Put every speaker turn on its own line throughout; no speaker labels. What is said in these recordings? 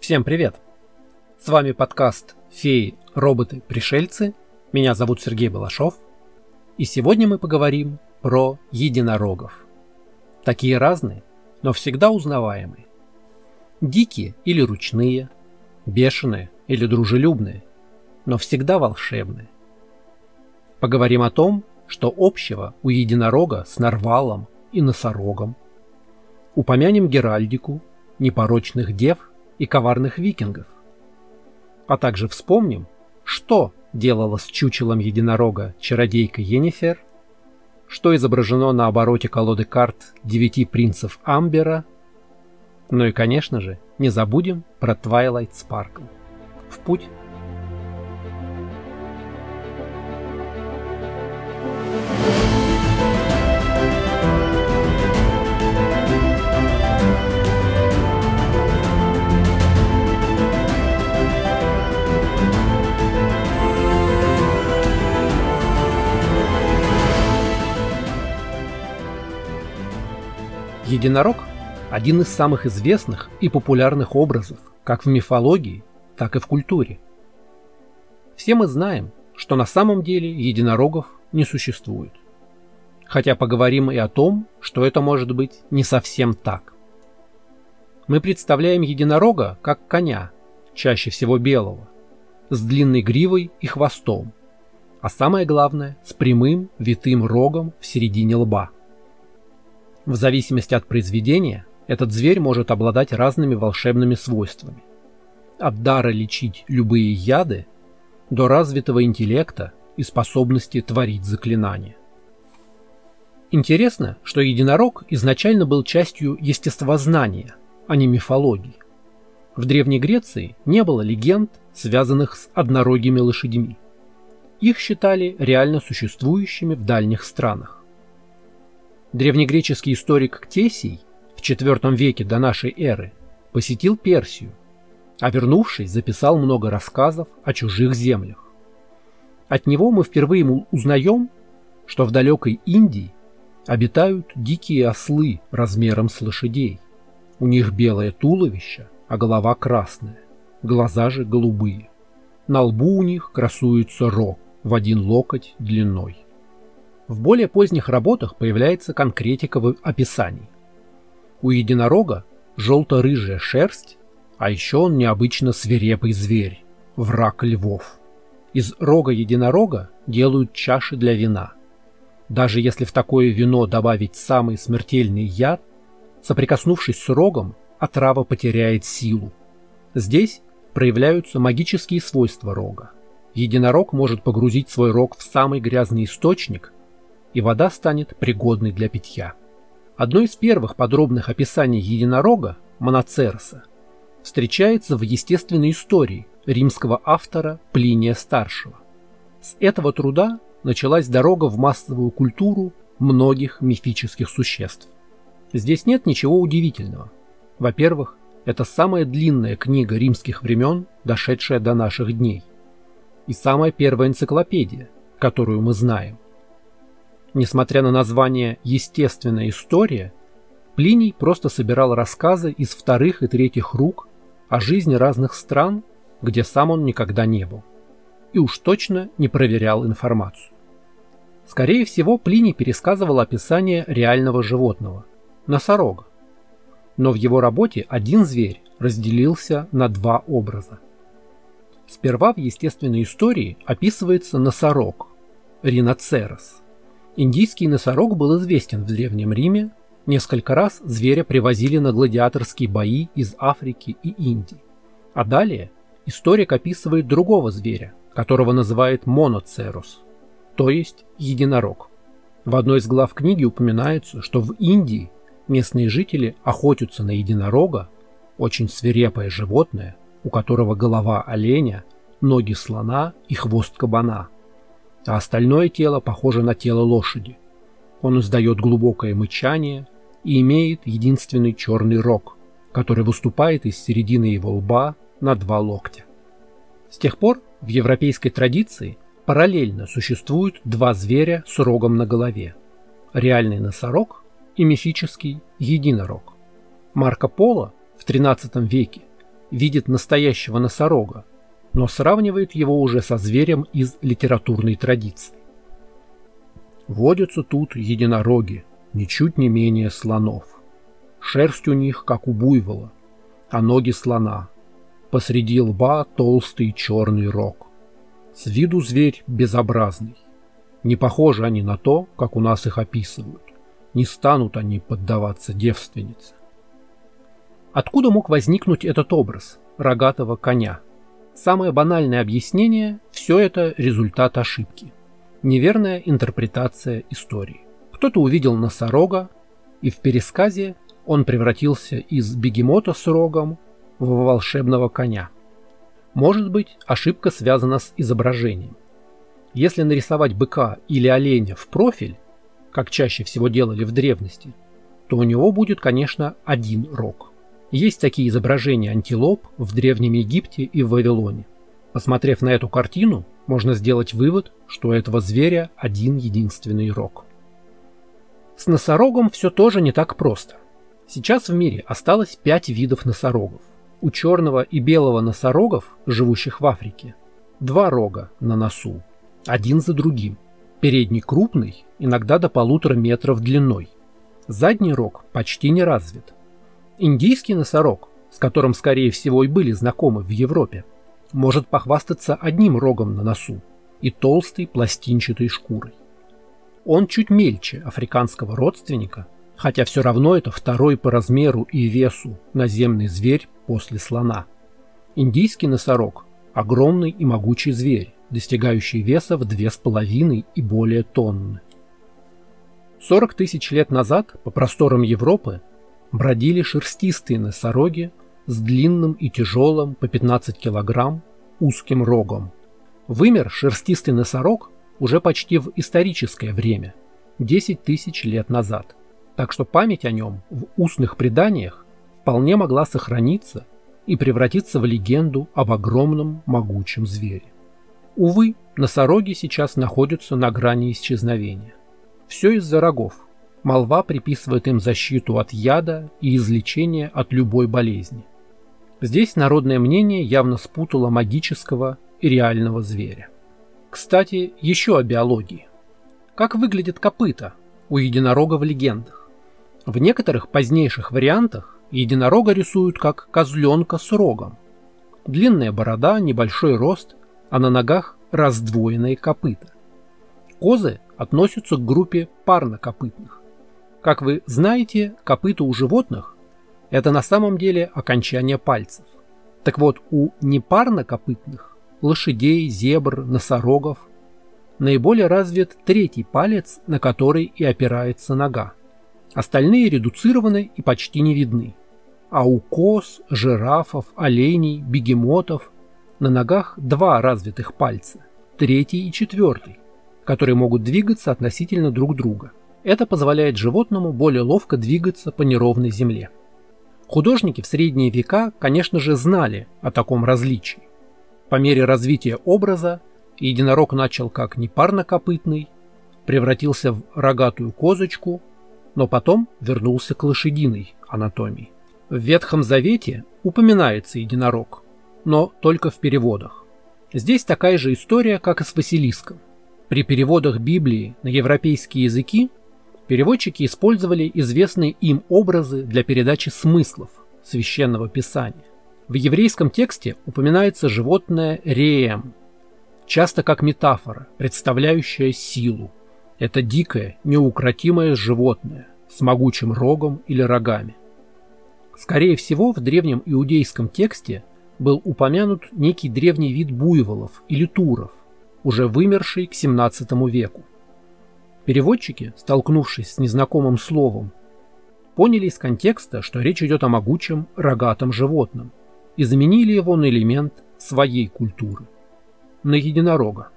Всем привет! С вами подкаст «Феи, роботы, пришельцы». Меня зовут Сергей Балашов. И сегодня мы поговорим про единорогов. Такие разные, но всегда узнаваемые. Дикие или ручные, бешеные или дружелюбные, но всегда волшебные. Поговорим о том, что общего у единорога с нарвалом и носорогом. Упомянем Геральдику, непорочных дев и коварных викингов. А также вспомним, что делала с чучелом единорога чародейка Йеннифер, что изображено на обороте колоды карт девяти принцев Амбера, ну и, конечно же, не забудем про Twilight Sparkle. В путь! Единорог – один из самых известных и популярных образов как в мифологии, так и в культуре. Все мы знаем, что на самом деле единорогов не существует. Хотя поговорим и о том, что это может быть не совсем так. Мы представляем единорога как коня, чаще всего белого, с длинной гривой и хвостом, а самое главное – с прямым витым рогом в середине лба – в зависимости от произведения, этот зверь может обладать разными волшебными свойствами. От дара лечить любые яды до развитого интеллекта и способности творить заклинания. Интересно, что единорог изначально был частью естествознания, а не мифологии. В Древней Греции не было легенд, связанных с однорогими лошадьми. Их считали реально существующими в дальних странах. Древнегреческий историк Ктесий в IV веке до нашей эры посетил Персию, а вернувшись, записал много рассказов о чужих землях. От него мы впервые узнаем, что в далекой Индии обитают дикие ослы размером с лошадей. У них белое туловище, а голова красная, глаза же голубые. На лбу у них красуется рог в один локоть длиной. В более поздних работах появляется конкретика в описании. У единорога желто-рыжая шерсть, а еще он необычно свирепый зверь, враг львов. Из рога единорога делают чаши для вина. Даже если в такое вино добавить самый смертельный яд, соприкоснувшись с рогом, отрава потеряет силу. Здесь проявляются магические свойства рога. Единорог может погрузить свой рог в самый грязный источник и вода станет пригодной для питья. Одно из первых подробных описаний единорога, Моноцероса, встречается в естественной истории римского автора Плиния Старшего. С этого труда началась дорога в массовую культуру многих мифических существ. Здесь нет ничего удивительного. Во-первых, это самая длинная книга римских времен, дошедшая до наших дней. И самая первая энциклопедия, которую мы знаем – Несмотря на название «Естественная история», Плиний просто собирал рассказы из вторых и третьих рук о жизни разных стран, где сам он никогда не был. И уж точно не проверял информацию. Скорее всего, Плиний пересказывал описание реального животного – носорога. Но в его работе один зверь разделился на два образа. Сперва в естественной истории описывается носорог – риноцерос – Индийский носорог был известен в Древнем Риме. Несколько раз зверя привозили на гладиаторские бои из Африки и Индии. А далее историк описывает другого зверя, которого называет моноцерус, то есть единорог. В одной из глав книги упоминается, что в Индии местные жители охотятся на единорога, очень свирепое животное, у которого голова оленя, ноги слона и хвост кабана – а остальное тело похоже на тело лошади. Он издает глубокое мычание и имеет единственный черный рог, который выступает из середины его лба на два локтя. С тех пор в европейской традиции параллельно существуют два зверя с рогом на голове – реальный носорог и мифический единорог. Марко Поло в XIII веке видит настоящего носорога, но сравнивает его уже со зверем из литературной традиции. Водятся тут единороги, ничуть не менее слонов. Шерсть у них, как у буйвола, а ноги слона. Посреди лба толстый черный рог. С виду зверь безобразный. Не похожи они на то, как у нас их описывают. Не станут они поддаваться девственнице. Откуда мог возникнуть этот образ рогатого коня? Самое банальное объяснение – все это результат ошибки. Неверная интерпретация истории. Кто-то увидел носорога, и в пересказе он превратился из бегемота с рогом в волшебного коня. Может быть, ошибка связана с изображением. Если нарисовать быка или оленя в профиль, как чаще всего делали в древности, то у него будет, конечно, один рог. Есть такие изображения антилоп в Древнем Египте и в Вавилоне. Посмотрев на эту картину, можно сделать вывод, что у этого зверя один единственный рог. С носорогом все тоже не так просто. Сейчас в мире осталось пять видов носорогов. У черного и белого носорогов, живущих в Африке, два рога на носу, один за другим. Передний крупный, иногда до полутора метров длиной. Задний рог почти не развит. Индийский носорог, с которым, скорее всего, и были знакомы в Европе, может похвастаться одним рогом на носу и толстой пластинчатой шкурой. Он чуть мельче африканского родственника, хотя все равно это второй по размеру и весу наземный зверь после слона. Индийский носорог – огромный и могучий зверь, достигающий веса в две с половиной и более тонны. 40 тысяч лет назад по просторам Европы бродили шерстистые носороги с длинным и тяжелым по 15 килограмм узким рогом. Вымер шерстистый носорог уже почти в историческое время, 10 тысяч лет назад, так что память о нем в устных преданиях вполне могла сохраниться и превратиться в легенду об огромном могучем звере. Увы, носороги сейчас находятся на грани исчезновения. Все из-за рогов – Молва приписывает им защиту от яда и излечение от любой болезни. Здесь народное мнение явно спутало магического и реального зверя. Кстати, еще о биологии. Как выглядит копыта у единорога в легендах? В некоторых позднейших вариантах единорога рисуют как козленка с рогом. Длинная борода, небольшой рост, а на ногах раздвоенные копыта. Козы относятся к группе парнокопытных. Как вы знаете, копыта у животных – это на самом деле окончание пальцев. Так вот, у непарнокопытных – лошадей, зебр, носорогов – наиболее развит третий палец, на который и опирается нога. Остальные редуцированы и почти не видны. А у коз, жирафов, оленей, бегемотов на ногах два развитых пальца – третий и четвертый, которые могут двигаться относительно друг друга – это позволяет животному более ловко двигаться по неровной земле. Художники в средние века, конечно же, знали о таком различии. По мере развития образа единорог начал как непарнокопытный, превратился в рогатую козочку, но потом вернулся к лошадиной анатомии. В Ветхом Завете упоминается единорог, но только в переводах. Здесь такая же история, как и с Василиском. При переводах Библии на европейские языки Переводчики использовали известные им образы для передачи смыслов священного писания. В еврейском тексте упоминается животное реем, часто как метафора, представляющая силу. Это дикое, неукротимое животное с могучим рогом или рогами. Скорее всего, в древнем иудейском тексте был упомянут некий древний вид буйволов или туров, уже вымерший к 17 веку. Переводчики, столкнувшись с незнакомым словом, поняли из контекста, что речь идет о могучем рогатом животном, и заменили его на элемент своей культуры – на единорога.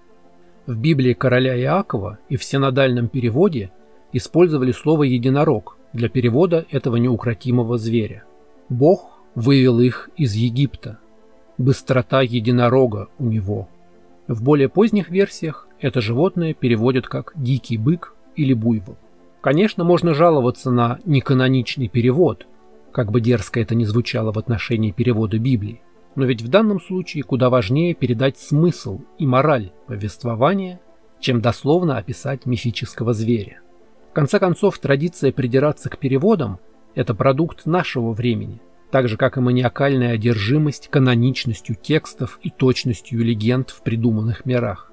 В Библии короля Иакова и в синодальном переводе использовали слово «единорог» для перевода этого неукротимого зверя. Бог вывел их из Египта. Быстрота единорога у него. В более поздних версиях это животное переводят как «дикий бык» или «буйвол». Конечно, можно жаловаться на неканоничный перевод, как бы дерзко это ни звучало в отношении перевода Библии. Но ведь в данном случае куда важнее передать смысл и мораль повествования, чем дословно описать мифического зверя. В конце концов, традиция придираться к переводам – это продукт нашего времени, так же, как и маниакальная одержимость каноничностью текстов и точностью легенд в придуманных мирах.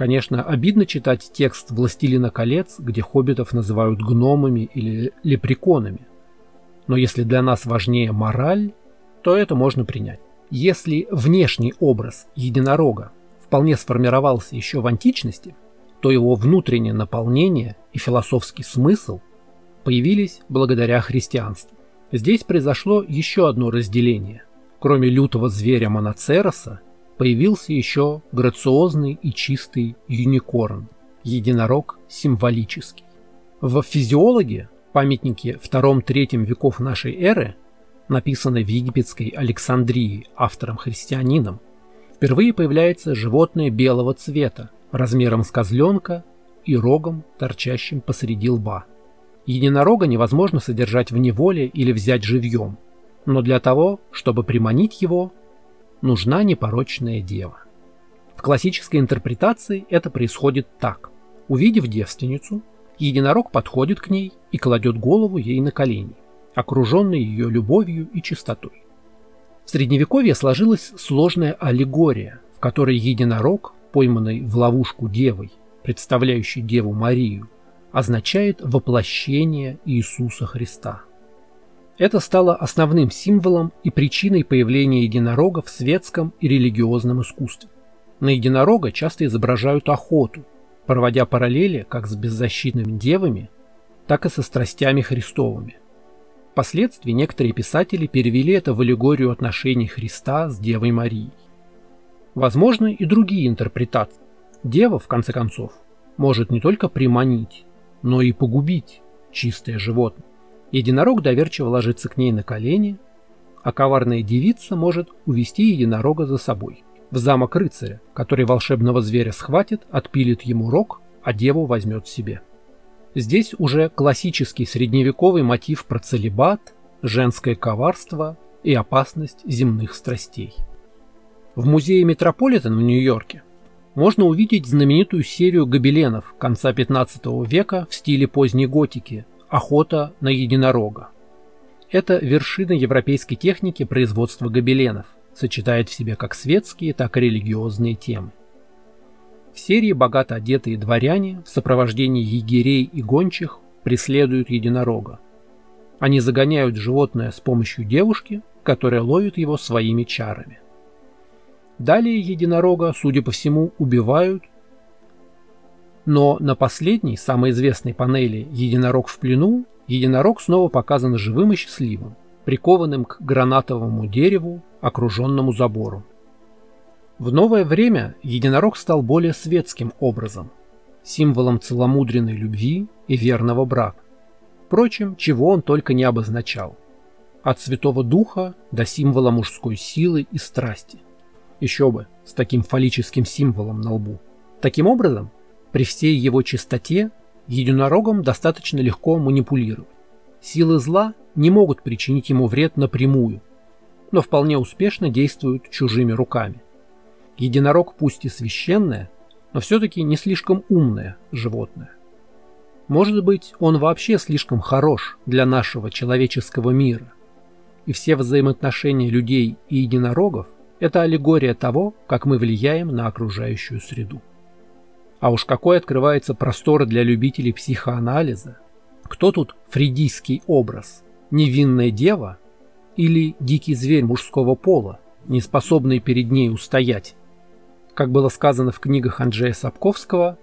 Конечно, обидно читать текст «Властелина колец», где хоббитов называют гномами или лепреконами. Но если для нас важнее мораль, то это можно принять. Если внешний образ единорога вполне сформировался еще в античности, то его внутреннее наполнение и философский смысл появились благодаря христианству. Здесь произошло еще одно разделение. Кроме лютого зверя Моноцероса, появился еще грациозный и чистый юникорн, единорог символический. В физиологе, памятнике II-III веков нашей эры, написанной в египетской Александрии автором-христианином, впервые появляется животное белого цвета, размером с козленка и рогом, торчащим посреди лба. Единорога невозможно содержать в неволе или взять живьем, но для того, чтобы приманить его, нужна непорочная дева. В классической интерпретации это происходит так. Увидев девственницу, единорог подходит к ней и кладет голову ей на колени, окруженный ее любовью и чистотой. В Средневековье сложилась сложная аллегория, в которой единорог, пойманный в ловушку девой, представляющей Деву Марию, означает воплощение Иисуса Христа. Это стало основным символом и причиной появления единорога в светском и религиозном искусстве. На единорога часто изображают охоту, проводя параллели как с беззащитными девами, так и со страстями Христовыми. Впоследствии некоторые писатели перевели это в аллегорию отношений Христа с Девой Марией. Возможны и другие интерпретации. Дева, в конце концов, может не только приманить, но и погубить чистое животное. Единорог доверчиво ложится к ней на колени, а коварная девица может увести единорога за собой в замок рыцаря, который волшебного зверя схватит, отпилит ему рог, а деву возьмет себе. Здесь уже классический средневековый мотив про целебат, женское коварство и опасность земных страстей. В музее Метрополитен в Нью-Йорке можно увидеть знаменитую серию гобеленов конца 15 века в стиле поздней готики «Охота на единорога». Это вершина европейской техники производства гобеленов, сочетает в себе как светские, так и религиозные темы. В серии богато одетые дворяне в сопровождении егерей и гончих преследуют единорога. Они загоняют животное с помощью девушки, которая ловит его своими чарами. Далее единорога, судя по всему, убивают, но на последней, самой известной панели «Единорог в плену» единорог снова показан живым и счастливым, прикованным к гранатовому дереву, окруженному забору. В новое время единорог стал более светским образом, символом целомудренной любви и верного брака. Впрочем, чего он только не обозначал. От Святого Духа до символа мужской силы и страсти – еще бы, с таким фаллическим символом на лбу. Таким образом, при всей его чистоте, единорогом достаточно легко манипулировать. Силы зла не могут причинить ему вред напрямую, но вполне успешно действуют чужими руками. Единорог пусть и священное, но все-таки не слишком умное животное. Может быть, он вообще слишком хорош для нашего человеческого мира, и все взаимоотношения людей и единорогов – это аллегория того, как мы влияем на окружающую среду. А уж какой открывается простор для любителей психоанализа. Кто тут фридийский образ? Невинная дева или дикий зверь мужского пола, не способный перед ней устоять? Как было сказано в книгах Анджея Сапковского,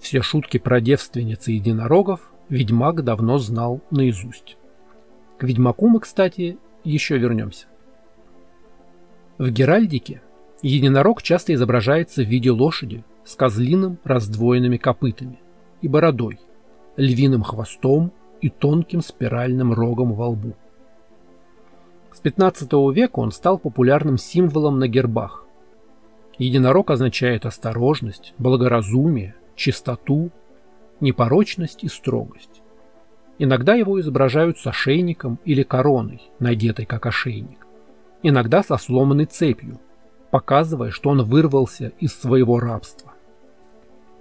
все шутки про девственниц и единорогов ведьмак давно знал наизусть. К ведьмаку мы, кстати, еще вернемся. В геральдике единорог часто изображается в виде лошади с козлиным раздвоенными копытами и бородой, львиным хвостом и тонким спиральным рогом во лбу. С 15 века он стал популярным символом на гербах. Единорог означает осторожность, благоразумие, чистоту, непорочность и строгость. Иногда его изображают с ошейником или короной, надетой как ошейник. Иногда со сломанной цепью, показывая, что он вырвался из своего рабства.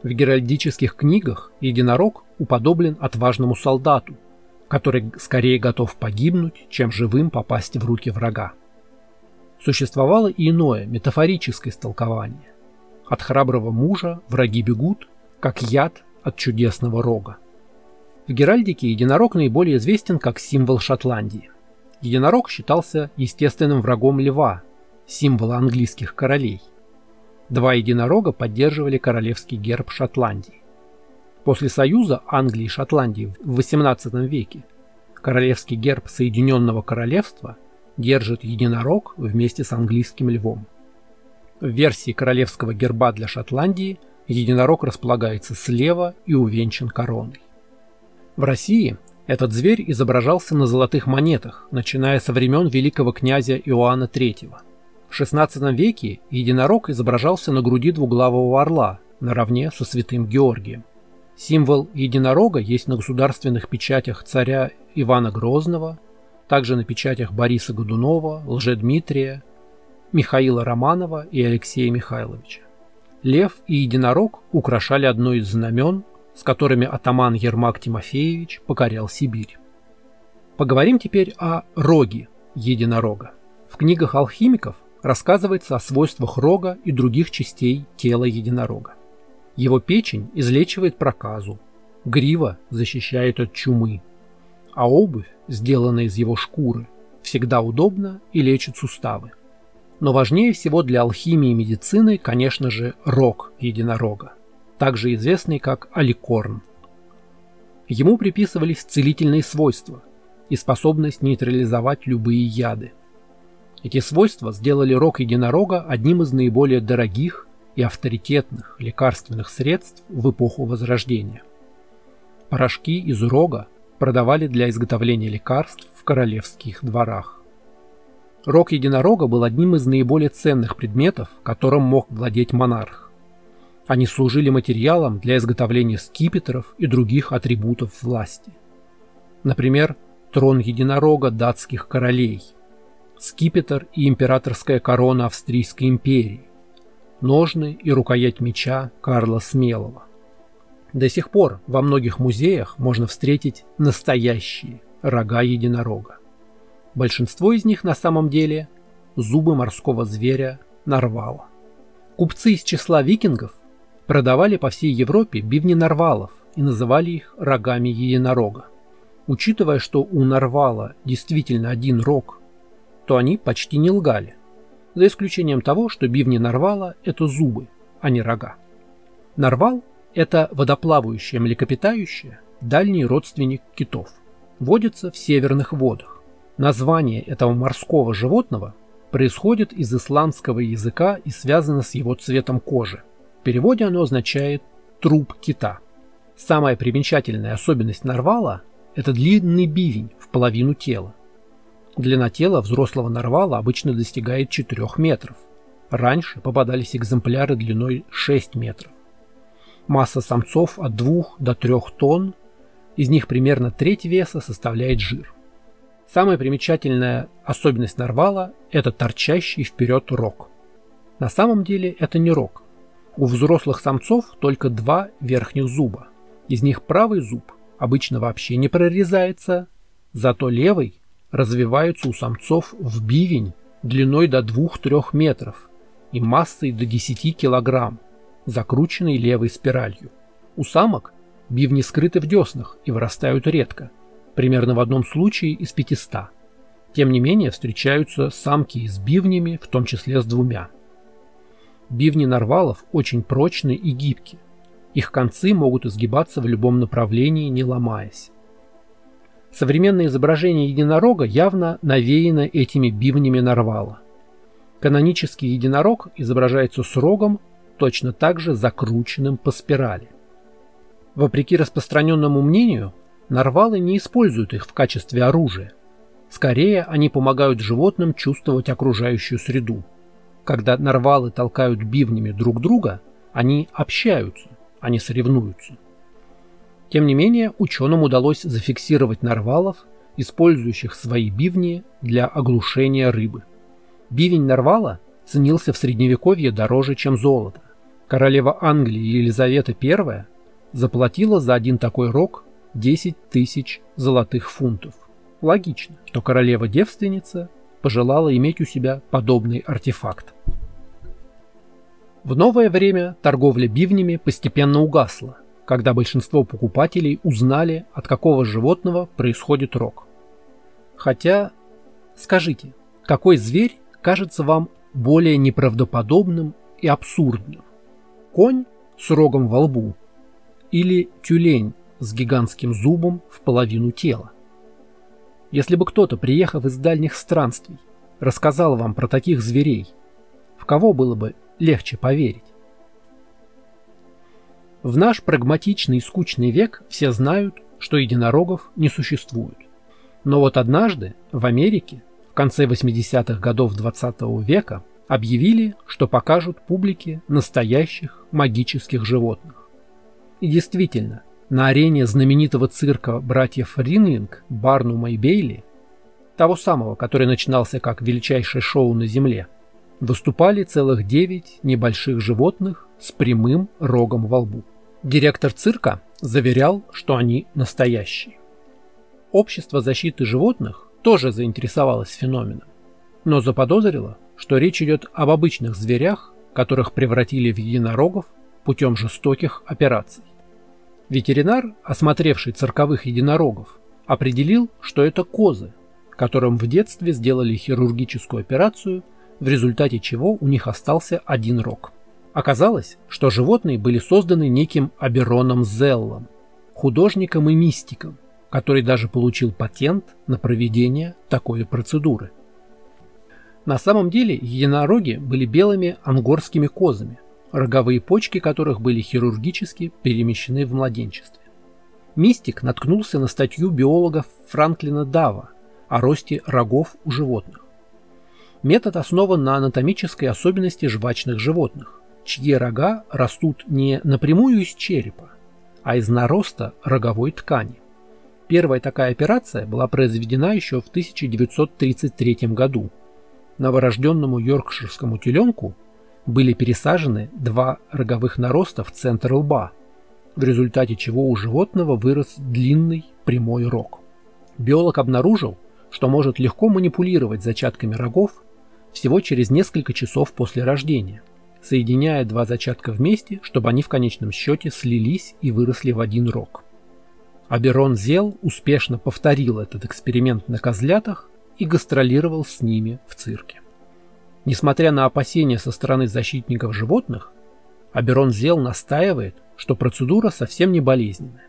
В геральдических книгах единорог уподоблен отважному солдату, который скорее готов погибнуть, чем живым попасть в руки врага. Существовало и иное, метафорическое истолкование. От храброго мужа враги бегут, как яд от чудесного рога. В геральдике единорог наиболее известен как символ Шотландии. Единорог считался естественным врагом льва, символа английских королей. Два единорога поддерживали королевский герб Шотландии. После союза Англии и Шотландии в XVIII веке королевский герб Соединенного Королевства держит единорог вместе с английским львом. В версии королевского герба для Шотландии единорог располагается слева и увенчан короной. В России этот зверь изображался на золотых монетах, начиная со времен великого князя Иоанна III. В XVI веке единорог изображался на груди двуглавого орла, наравне со святым Георгием. Символ единорога есть на государственных печатях царя Ивана Грозного, также на печатях Бориса Годунова, Лжедмитрия, Михаила Романова и Алексея Михайловича. Лев и единорог украшали одно из знамен, с которыми атаман Ермак Тимофеевич покорял Сибирь. Поговорим теперь о роге единорога. В книгах алхимиков рассказывается о свойствах рога и других частей тела единорога. Его печень излечивает проказу, грива защищает от чумы, а обувь, сделанная из его шкуры, всегда удобна и лечит суставы. Но важнее всего для алхимии и медицины, конечно же, рог единорога, также известный как аликорн. Ему приписывались целительные свойства и способность нейтрализовать любые яды. Эти свойства сделали рог единорога одним из наиболее дорогих и авторитетных лекарственных средств в эпоху Возрождения. Порошки из рога продавали для изготовления лекарств в королевских дворах. Рог единорога был одним из наиболее ценных предметов, которым мог владеть монарх. Они служили материалом для изготовления скипетров и других атрибутов власти. Например, трон единорога датских королей, скипетр и императорская корона Австрийской империи, ножны и рукоять меча Карла Смелого. До сих пор во многих музеях можно встретить настоящие рога единорога. Большинство из них на самом деле зубы морского зверя нарвала. Купцы из числа викингов продавали по всей Европе бивни нарвалов и называли их рогами единорога. Учитывая, что у нарвала действительно один рог, то они почти не лгали, за исключением того, что бивни нарвала – это зубы, а не рога. Нарвал это водоплавающее млекопитающее, дальний родственник китов. Водится в северных водах. Название этого морского животного происходит из исландского языка и связано с его цветом кожи. В переводе оно означает «труп кита». Самая примечательная особенность нарвала – это длинный бивень в половину тела. Длина тела взрослого нарвала обычно достигает 4 метров. Раньше попадались экземпляры длиной 6 метров. Масса самцов от 2 до 3 тонн, из них примерно треть веса составляет жир. Самая примечательная особенность нарвала – это торчащий вперед рог. На самом деле это не рог. У взрослых самцов только два верхних зуба. Из них правый зуб обычно вообще не прорезается, зато левый развивается у самцов в бивень длиной до 2-3 метров и массой до 10 килограмм закрученный левой спиралью. У самок бивни скрыты в деснах и вырастают редко, примерно в одном случае из 500. Тем не менее встречаются самки с бивнями, в том числе с двумя. Бивни нарвалов очень прочны и гибки. Их концы могут изгибаться в любом направлении, не ломаясь. Современное изображение единорога явно навеяно этими бивнями нарвала. Канонический единорог изображается с рогом точно так же закрученным по спирали. Вопреки распространенному мнению, нарвалы не используют их в качестве оружия. Скорее, они помогают животным чувствовать окружающую среду. Когда нарвалы толкают бивнями друг друга, они общаются, они соревнуются. Тем не менее, ученым удалось зафиксировать нарвалов, использующих свои бивни для оглушения рыбы. Бивень нарвала ценился в средневековье дороже, чем золото. Королева Англии Елизавета I заплатила за один такой рог 10 тысяч золотых фунтов. Логично, что королева-девственница пожелала иметь у себя подобный артефакт. В новое время торговля бивнями постепенно угасла, когда большинство покупателей узнали, от какого животного происходит рог. Хотя, скажите, какой зверь кажется вам более неправдоподобным и абсурдным? Конь с рогом во лбу или тюлень с гигантским зубом в половину тела? Если бы кто-то, приехав из дальних странствий, рассказал вам про таких зверей, в кого было бы легче поверить? В наш прагматичный и скучный век все знают, что единорогов не существует. Но вот однажды в Америке в конце 80-х годов 20 -го века объявили, что покажут публике настоящих магических животных. И действительно, на арене знаменитого цирка братьев Ринлинг, Барнума и Бейли, того самого, который начинался как величайшее шоу на Земле, выступали целых девять небольших животных с прямым рогом во лбу. Директор цирка заверял, что они настоящие. Общество защиты животных тоже заинтересовалось феноменом, но заподозрило, что речь идет об обычных зверях, которых превратили в единорогов путем жестоких операций. Ветеринар, осмотревший цирковых единорогов, определил, что это козы, которым в детстве сделали хирургическую операцию, в результате чего у них остался один рог. Оказалось, что животные были созданы неким Абероном Зеллом, художником и мистиком, который даже получил патент на проведение такой процедуры. На самом деле единороги были белыми ангорскими козами – роговые почки которых были хирургически перемещены в младенчестве. Мистик наткнулся на статью биолога Франклина Дава о росте рогов у животных. Метод основан на анатомической особенности жвачных животных, чьи рога растут не напрямую из черепа, а из нароста роговой ткани. Первая такая операция была произведена еще в 1933 году. Новорожденному йоркширскому теленку были пересажены два роговых нароста в центр лба, в результате чего у животного вырос длинный прямой рог. Биолог обнаружил, что может легко манипулировать зачатками рогов всего через несколько часов после рождения, соединяя два зачатка вместе, чтобы они в конечном счете слились и выросли в один рог. Аберон Зел успешно повторил этот эксперимент на козлятах и гастролировал с ними в цирке. Несмотря на опасения со стороны защитников животных, Аберон Зел настаивает, что процедура совсем не болезненная.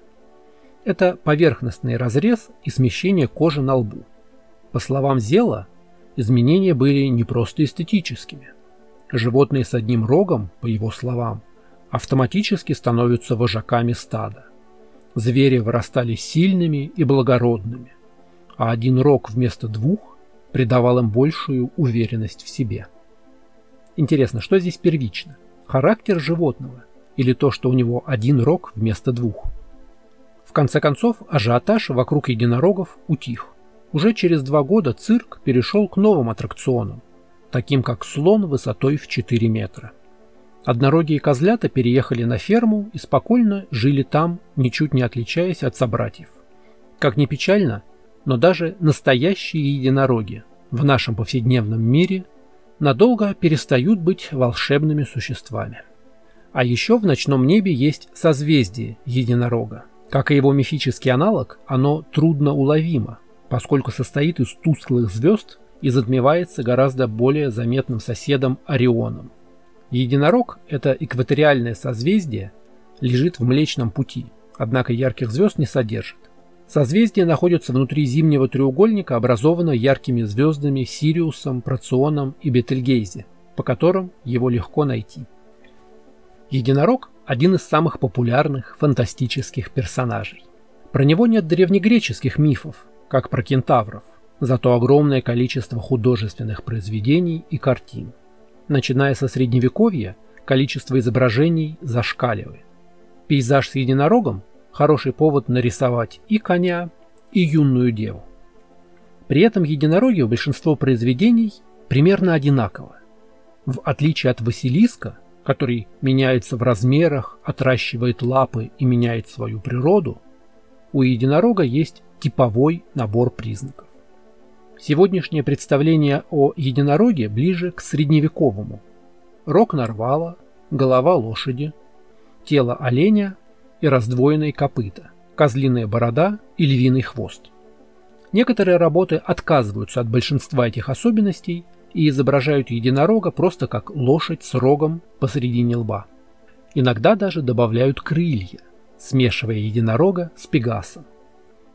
Это поверхностный разрез и смещение кожи на лбу. По словам Зела, изменения были не просто эстетическими. Животные с одним рогом, по его словам, автоматически становятся вожаками стада. Звери вырастали сильными и благородными, а один рог вместо двух придавал им большую уверенность в себе. Интересно, что здесь первично? Характер животного или то, что у него один рог вместо двух? В конце концов, ажиотаж вокруг единорогов утих. Уже через два года цирк перешел к новым аттракционам, таким как слон высотой в 4 метра. Однорогие козлята переехали на ферму и спокойно жили там, ничуть не отличаясь от собратьев. Как ни печально, но даже настоящие единороги в нашем повседневном мире надолго перестают быть волшебными существами. А еще в ночном небе есть созвездие единорога. Как и его мифический аналог, оно трудно уловимо, поскольку состоит из тусклых звезд и затмевается гораздо более заметным соседом Орионом. Единорог – это экваториальное созвездие, лежит в Млечном Пути, однако ярких звезд не содержит. Созвездие находится внутри зимнего треугольника, образованного яркими звездами Сириусом, Проционом и Бетельгейзе, по которым его легко найти. Единорог – один из самых популярных фантастических персонажей. Про него нет древнегреческих мифов, как про кентавров, зато огромное количество художественных произведений и картин. Начиная со средневековья, количество изображений зашкаливает. Пейзаж с единорогом хороший повод нарисовать и коня, и юную деву. При этом единороги в большинство произведений примерно одинаковы. В отличие от Василиска, который меняется в размерах, отращивает лапы и меняет свою природу, у единорога есть типовой набор признаков. Сегодняшнее представление о единороге ближе к средневековому. Рог нарвала, голова лошади, тело оленя и раздвоенные копыта, козлиная борода и львиный хвост. Некоторые работы отказываются от большинства этих особенностей и изображают единорога просто как лошадь с рогом посредине лба. Иногда даже добавляют крылья, смешивая единорога с пегасом.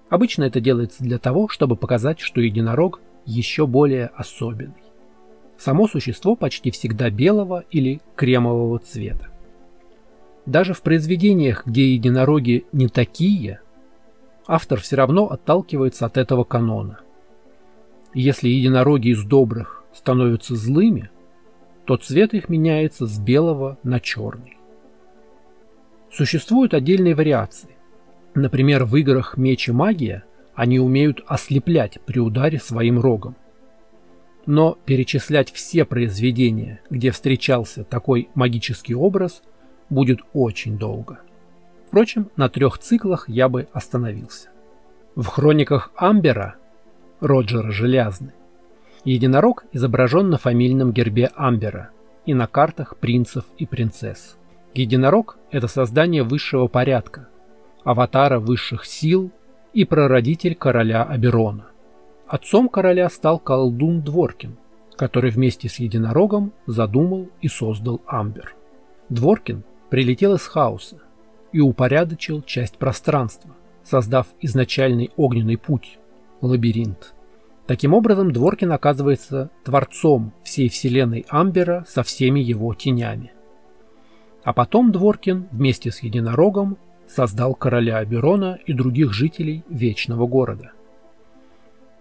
Обычно это делается для того, чтобы показать, что единорог еще более особенный. Само существо почти всегда белого или кремового цвета. Даже в произведениях, где единороги не такие, автор все равно отталкивается от этого канона. Если единороги из добрых становятся злыми, то цвет их меняется с белого на черный. Существуют отдельные вариации. Например, в играх «Меч и магия» они умеют ослеплять при ударе своим рогом. Но перечислять все произведения, где встречался такой магический образ, будет очень долго. Впрочем, на трех циклах я бы остановился. В хрониках Амбера Роджера Желязны единорог изображен на фамильном гербе Амбера и на картах принцев и принцесс. Единорог – это создание высшего порядка, аватара высших сил и прародитель короля Аберона. Отцом короля стал колдун Дворкин, который вместе с единорогом задумал и создал Амбер. Дворкин прилетел из хаоса и упорядочил часть пространства, создав изначальный огненный путь – лабиринт. Таким образом, Дворкин оказывается творцом всей вселенной Амбера со всеми его тенями. А потом Дворкин вместе с единорогом создал короля Аберона и других жителей Вечного города.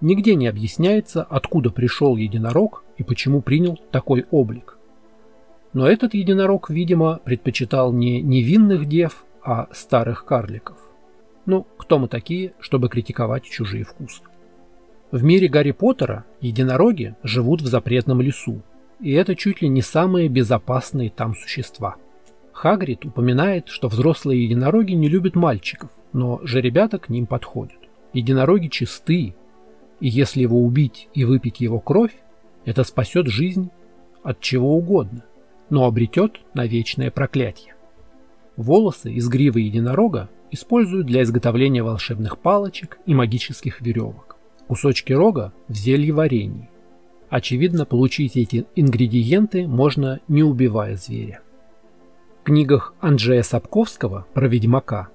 Нигде не объясняется, откуда пришел единорог и почему принял такой облик. Но этот единорог, видимо, предпочитал не невинных дев, а старых карликов. Ну, кто мы такие, чтобы критиковать чужие вкусы? В мире Гарри Поттера единороги живут в запретном лесу, и это чуть ли не самые безопасные там существа – Хагрид упоминает, что взрослые единороги не любят мальчиков, но же ребята к ним подходят. Единороги чисты, и если его убить и выпить его кровь, это спасет жизнь от чего угодно, но обретет на вечное проклятие. Волосы из гривы единорога используют для изготовления волшебных палочек и магических веревок. Кусочки рога в зелье варенье. Очевидно, получить эти ингредиенты можно не убивая зверя. Книгах Анджея Сапковского про ведьмака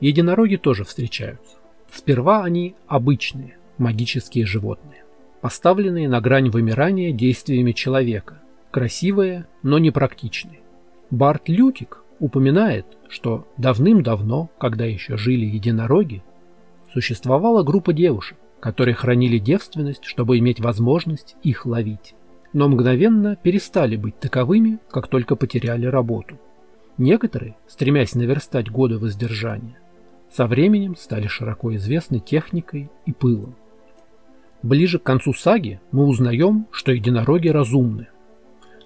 единороги тоже встречаются. Сперва они обычные, магические животные, поставленные на грань вымирания действиями человека, красивые, но непрактичные. Барт Лютик упоминает, что давным-давно, когда еще жили единороги, существовала группа девушек, которые хранили девственность, чтобы иметь возможность их ловить, но мгновенно перестали быть таковыми, как только потеряли работу. Некоторые, стремясь наверстать годы воздержания, со временем стали широко известны техникой и пылом. Ближе к концу саги мы узнаем, что единороги разумны.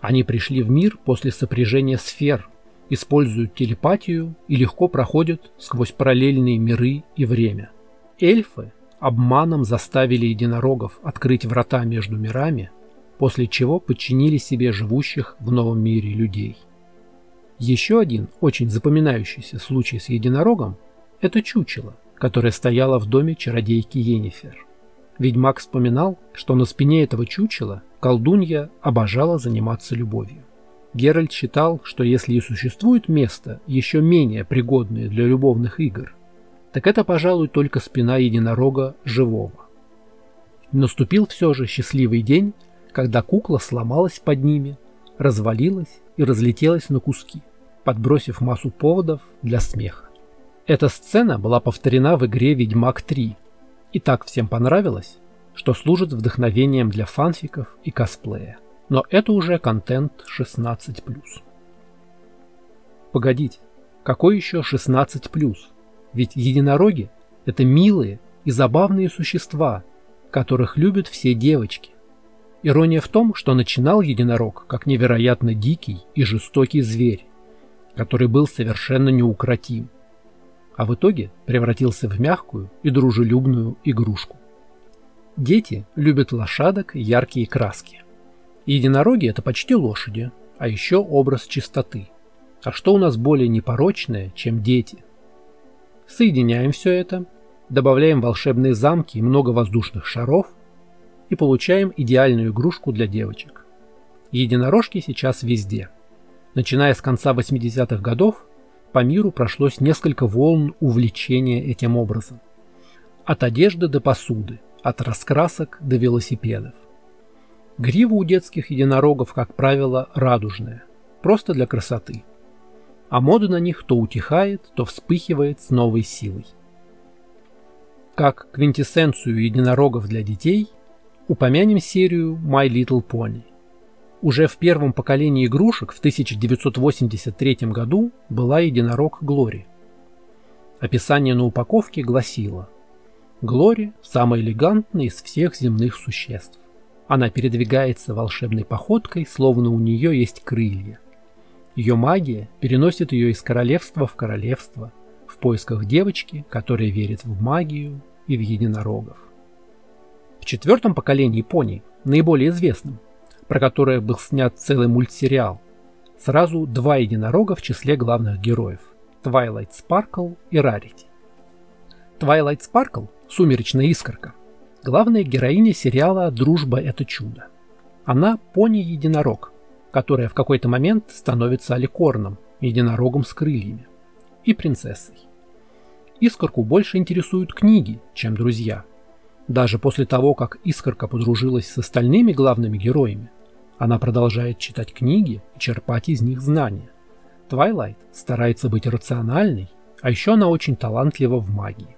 Они пришли в мир после сопряжения сфер, используют телепатию и легко проходят сквозь параллельные миры и время. Эльфы обманом заставили единорогов открыть врата между мирами, после чего подчинили себе живущих в новом мире людей. Еще один очень запоминающийся случай с единорогом – это чучело, которое стояло в доме чародейки Енифер. Ведьмак вспоминал, что на спине этого чучела колдунья обожала заниматься любовью. Геральт считал, что если и существует место, еще менее пригодное для любовных игр, так это, пожалуй, только спина единорога живого. Наступил все же счастливый день, когда кукла сломалась под ними, развалилась и разлетелась на куски подбросив массу поводов для смеха. Эта сцена была повторена в игре «Ведьмак 3» и так всем понравилась, что служит вдохновением для фанфиков и косплея. Но это уже контент 16+. Погодите, какой еще 16+. Ведь единороги – это милые и забавные существа, которых любят все девочки. Ирония в том, что начинал единорог как невероятно дикий и жестокий зверь, который был совершенно неукротим, а в итоге превратился в мягкую и дружелюбную игрушку. Дети любят лошадок яркие краски. Единороги – это почти лошади, а еще образ чистоты. А что у нас более непорочное, чем дети? Соединяем все это, добавляем волшебные замки и много воздушных шаров и получаем идеальную игрушку для девочек. Единорожки сейчас везде. Начиная с конца 80-х годов, по миру прошлось несколько волн увлечения этим образом. От одежды до посуды, от раскрасок до велосипедов. Грива у детских единорогов, как правило, радужная, просто для красоты. А мода на них то утихает, то вспыхивает с новой силой. Как квинтэссенцию единорогов для детей упомянем серию My Little Pony. Уже в первом поколении игрушек в 1983 году была единорог Глори. Описание на упаковке гласило «Глори – самая элегантная из всех земных существ. Она передвигается волшебной походкой, словно у нее есть крылья. Ее магия переносит ее из королевства в королевство, в поисках девочки, которая верит в магию и в единорогов. В четвертом поколении пони, наиболее известном, про которое был снят целый мультсериал, сразу два единорога в числе главных героев – Twilight Sparkle и Rarity. Twilight Sparkle – сумеречная искорка, Главная героиня сериала «Дружба – это чудо». Она пони-единорог, которая в какой-то момент становится аликорном, единорогом с крыльями, и принцессой. Искорку больше интересуют книги, чем друзья. Даже после того, как Искорка подружилась с остальными главными героями, она продолжает читать книги и черпать из них знания. Твайлайт старается быть рациональной, а еще она очень талантлива в магии.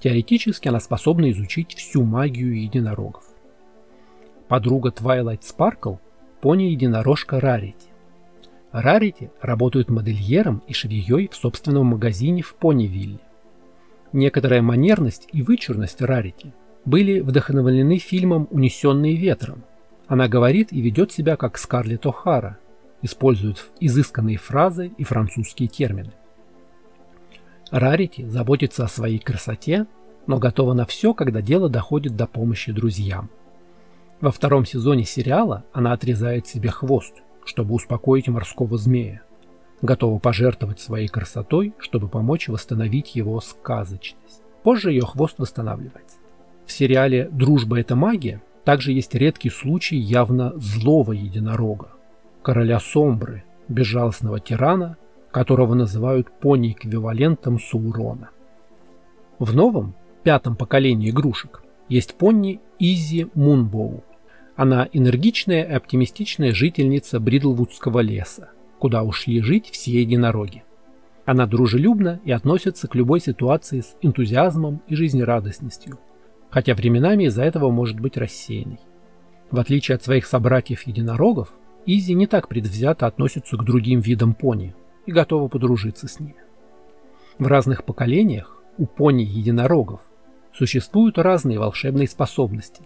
Теоретически она способна изучить всю магию единорогов. Подруга Twilight Sparkle – пони-единорожка Рарити. Рарити работает модельером и швеей в собственном магазине в Понивилле. Некоторая манерность и вычурность Рарити были вдохновлены фильмом «Унесенные ветром». Она говорит и ведет себя как Скарлетт О'Хара, использует изысканные фразы и французские термины. Рарити заботится о своей красоте, но готова на все, когда дело доходит до помощи друзьям. Во втором сезоне сериала она отрезает себе хвост, чтобы успокоить морского змея. Готова пожертвовать своей красотой, чтобы помочь восстановить его сказочность. Позже ее хвост восстанавливается. В сериале «Дружба – это магия» также есть редкий случай явно злого единорога. Короля Сомбры, безжалостного тирана, которого называют пони-эквивалентом Саурона. В новом, пятом поколении игрушек есть пони Изи Мунбоу. Она энергичная и оптимистичная жительница Бридлвудского леса, куда ушли жить все единороги. Она дружелюбна и относится к любой ситуации с энтузиазмом и жизнерадостностью, хотя временами из-за этого может быть рассеянной. В отличие от своих собратьев-единорогов, Изи не так предвзято относится к другим видам пони, и готова подружиться с ними. В разных поколениях у пони-единорогов существуют разные волшебные способности.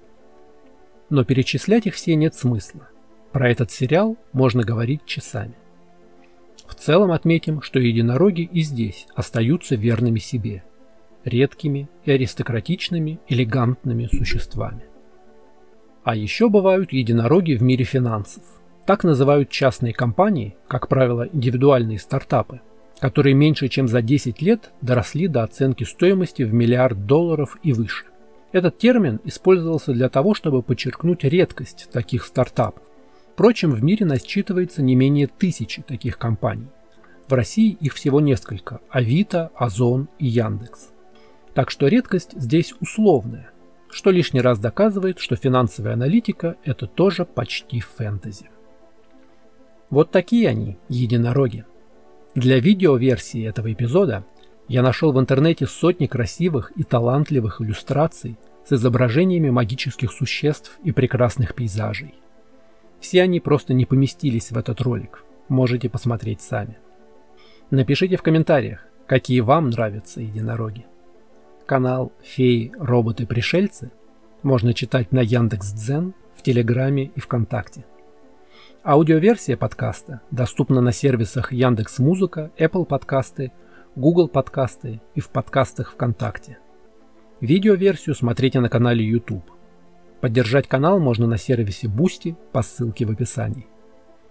Но перечислять их все нет смысла. Про этот сериал можно говорить часами. В целом отметим, что единороги и здесь остаются верными себе, редкими и аристократичными, элегантными существами. А еще бывают единороги в мире финансов. Так называют частные компании, как правило, индивидуальные стартапы, которые меньше чем за 10 лет доросли до оценки стоимости в миллиард долларов и выше. Этот термин использовался для того, чтобы подчеркнуть редкость таких стартапов. Впрочем, в мире насчитывается не менее тысячи таких компаний. В России их всего несколько – Авито, Озон и Яндекс. Так что редкость здесь условная, что лишний раз доказывает, что финансовая аналитика – это тоже почти фэнтези. Вот такие они, единороги. Для видеоверсии этого эпизода я нашел в интернете сотни красивых и талантливых иллюстраций с изображениями магических существ и прекрасных пейзажей. Все они просто не поместились в этот ролик, можете посмотреть сами. Напишите в комментариях, какие вам нравятся единороги. Канал «Феи, роботы, пришельцы» можно читать на Яндекс.Дзен, в Телеграме и ВКонтакте. Аудиоверсия подкаста доступна на сервисах Яндекс Музыка, Apple подкасты, Google подкасты и в подкастах ВКонтакте. Видеоверсию смотрите на канале YouTube. Поддержать канал можно на сервисе Boosty по ссылке в описании.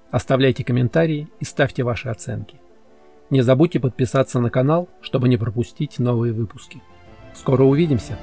Оставляйте комментарии и ставьте ваши оценки. Не забудьте подписаться на канал, чтобы не пропустить новые выпуски. Скоро увидимся!